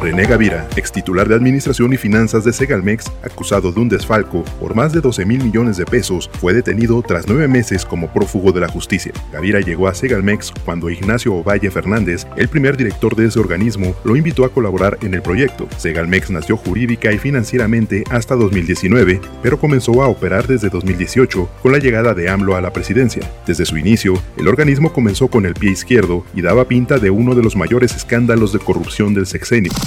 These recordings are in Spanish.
René Gavira, ex titular de Administración y Finanzas de Segalmex, acusado de un desfalco por más de 12 mil millones de pesos, fue detenido tras nueve meses como prófugo de la justicia. Gavira llegó a Segalmex cuando Ignacio Ovalle Fernández, el primer director de ese organismo, lo invitó a colaborar en el proyecto. Segalmex nació jurídica y financieramente hasta 2019, pero comenzó a operar desde 2018 con la llegada de AMLO a la presidencia. Desde su inicio, el organismo comenzó con el pie izquierdo y daba pinta de uno de los mayores escándalos de corrupción del sexenio.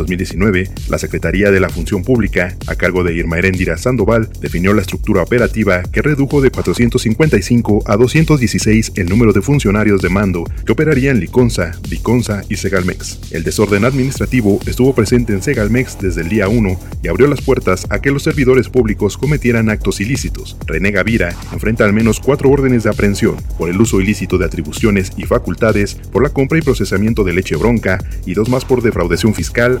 2019, la Secretaría de la Función Pública, a cargo de Irma Heréndira Sandoval, definió la estructura operativa que redujo de 455 a 216 el número de funcionarios de mando que operarían Liconza, Viconza y Segalmex. El desorden administrativo estuvo presente en Segalmex desde el día 1 y abrió las puertas a que los servidores públicos cometieran actos ilícitos. René Gavira enfrenta al menos cuatro órdenes de aprehensión por el uso ilícito de atribuciones y facultades, por la compra y procesamiento de leche bronca y dos más por defraudación fiscal,